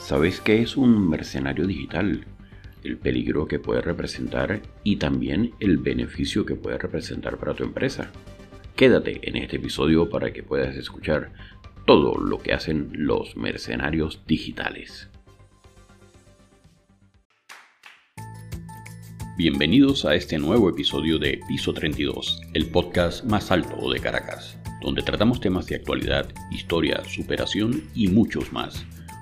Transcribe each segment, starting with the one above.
¿Sabes qué es un mercenario digital? El peligro que puede representar y también el beneficio que puede representar para tu empresa. Quédate en este episodio para que puedas escuchar todo lo que hacen los mercenarios digitales. Bienvenidos a este nuevo episodio de Piso 32, el podcast más alto de Caracas, donde tratamos temas de actualidad, historia, superación y muchos más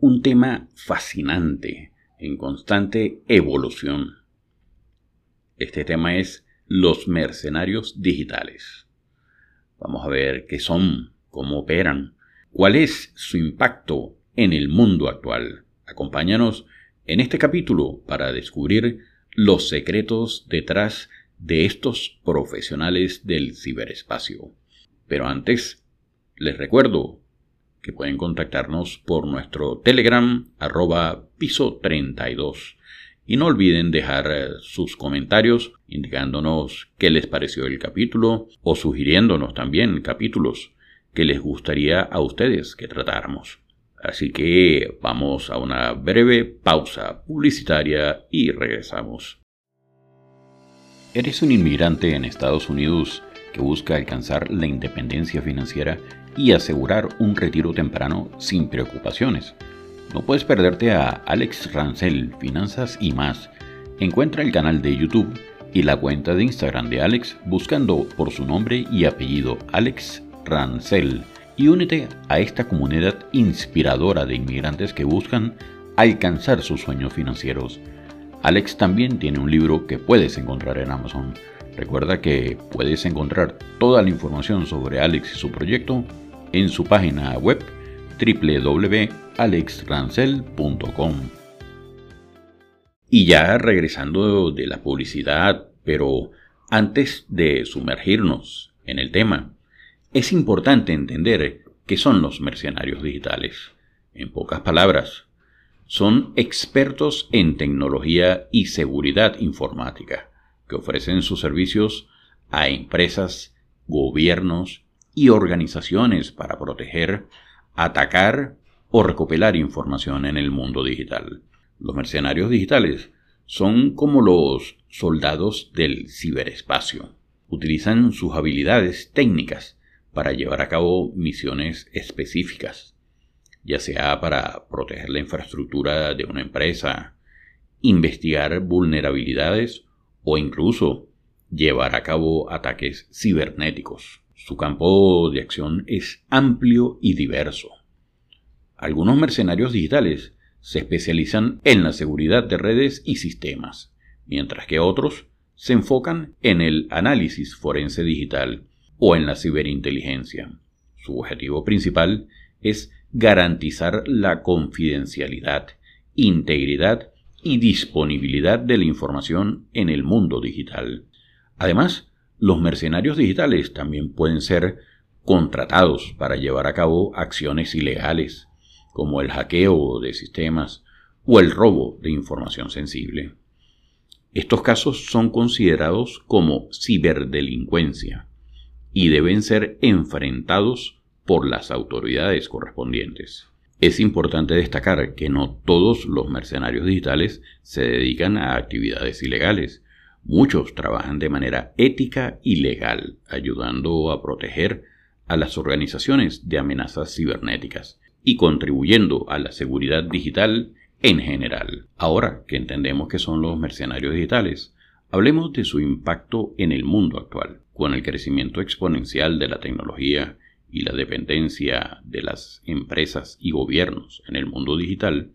un tema fascinante, en constante evolución. Este tema es los mercenarios digitales. Vamos a ver qué son, cómo operan, cuál es su impacto en el mundo actual. Acompáñanos en este capítulo para descubrir los secretos detrás de estos profesionales del ciberespacio. Pero antes, les recuerdo que pueden contactarnos por nuestro Telegram arroba piso 32. Y no olviden dejar eh, sus comentarios indicándonos qué les pareció el capítulo o sugiriéndonos también capítulos que les gustaría a ustedes que tratáramos. Así que vamos a una breve pausa publicitaria y regresamos. ¿Eres un inmigrante en Estados Unidos que busca alcanzar la independencia financiera y asegurar un retiro temprano sin preocupaciones. No puedes perderte a Alex Rancel, Finanzas y más. Encuentra el canal de YouTube y la cuenta de Instagram de Alex buscando por su nombre y apellido Alex Rancel y únete a esta comunidad inspiradora de inmigrantes que buscan alcanzar sus sueños financieros. Alex también tiene un libro que puedes encontrar en Amazon. Recuerda que puedes encontrar toda la información sobre Alex y su proyecto en su página web www.alexrancel.com. Y ya regresando de la publicidad, pero antes de sumergirnos en el tema, es importante entender qué son los mercenarios digitales. En pocas palabras, son expertos en tecnología y seguridad informática que ofrecen sus servicios a empresas, gobiernos y organizaciones para proteger, atacar o recopilar información en el mundo digital. Los mercenarios digitales son como los soldados del ciberespacio. Utilizan sus habilidades técnicas para llevar a cabo misiones específicas, ya sea para proteger la infraestructura de una empresa, investigar vulnerabilidades o incluso llevar a cabo ataques cibernéticos. Su campo de acción es amplio y diverso. Algunos mercenarios digitales se especializan en la seguridad de redes y sistemas, mientras que otros se enfocan en el análisis forense digital o en la ciberinteligencia. Su objetivo principal es garantizar la confidencialidad, integridad y disponibilidad de la información en el mundo digital. Además, los mercenarios digitales también pueden ser contratados para llevar a cabo acciones ilegales, como el hackeo de sistemas o el robo de información sensible. Estos casos son considerados como ciberdelincuencia y deben ser enfrentados por las autoridades correspondientes. Es importante destacar que no todos los mercenarios digitales se dedican a actividades ilegales, Muchos trabajan de manera ética y legal, ayudando a proteger a las organizaciones de amenazas cibernéticas y contribuyendo a la seguridad digital en general. Ahora que entendemos que son los mercenarios digitales, hablemos de su impacto en el mundo actual. Con el crecimiento exponencial de la tecnología y la dependencia de las empresas y gobiernos en el mundo digital,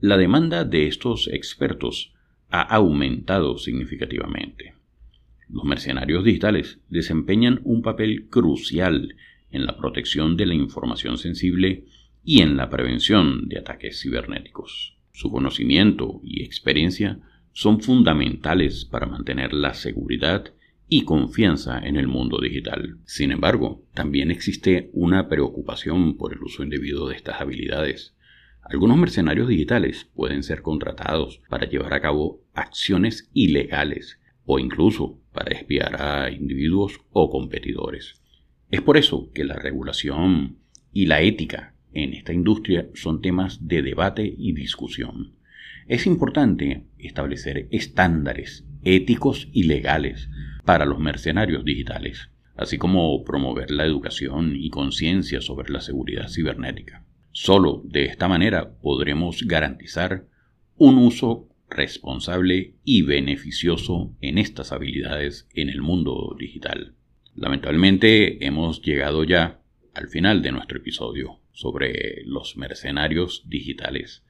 la demanda de estos expertos ha aumentado significativamente. Los mercenarios digitales desempeñan un papel crucial en la protección de la información sensible y en la prevención de ataques cibernéticos. Su conocimiento y experiencia son fundamentales para mantener la seguridad y confianza en el mundo digital. Sin embargo, también existe una preocupación por el uso indebido de estas habilidades. Algunos mercenarios digitales pueden ser contratados para llevar a cabo acciones ilegales o incluso para espiar a individuos o competidores. Es por eso que la regulación y la ética en esta industria son temas de debate y discusión. Es importante establecer estándares éticos y legales para los mercenarios digitales, así como promover la educación y conciencia sobre la seguridad cibernética. Solo de esta manera podremos garantizar un uso responsable y beneficioso en estas habilidades en el mundo digital. Lamentablemente hemos llegado ya al final de nuestro episodio sobre los mercenarios digitales.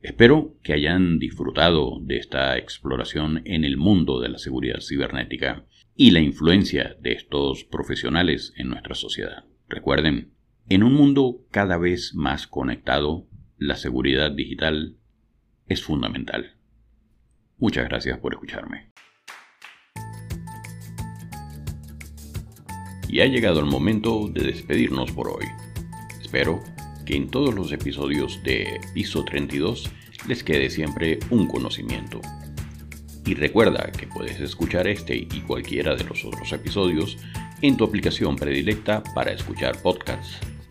Espero que hayan disfrutado de esta exploración en el mundo de la seguridad cibernética y la influencia de estos profesionales en nuestra sociedad. Recuerden, en un mundo cada vez más conectado, la seguridad digital es fundamental. Muchas gracias por escucharme. Y ha llegado el momento de despedirnos por hoy. Espero que en todos los episodios de Piso 32 les quede siempre un conocimiento. Y recuerda que puedes escuchar este y cualquiera de los otros episodios en tu aplicación predilecta para escuchar podcasts.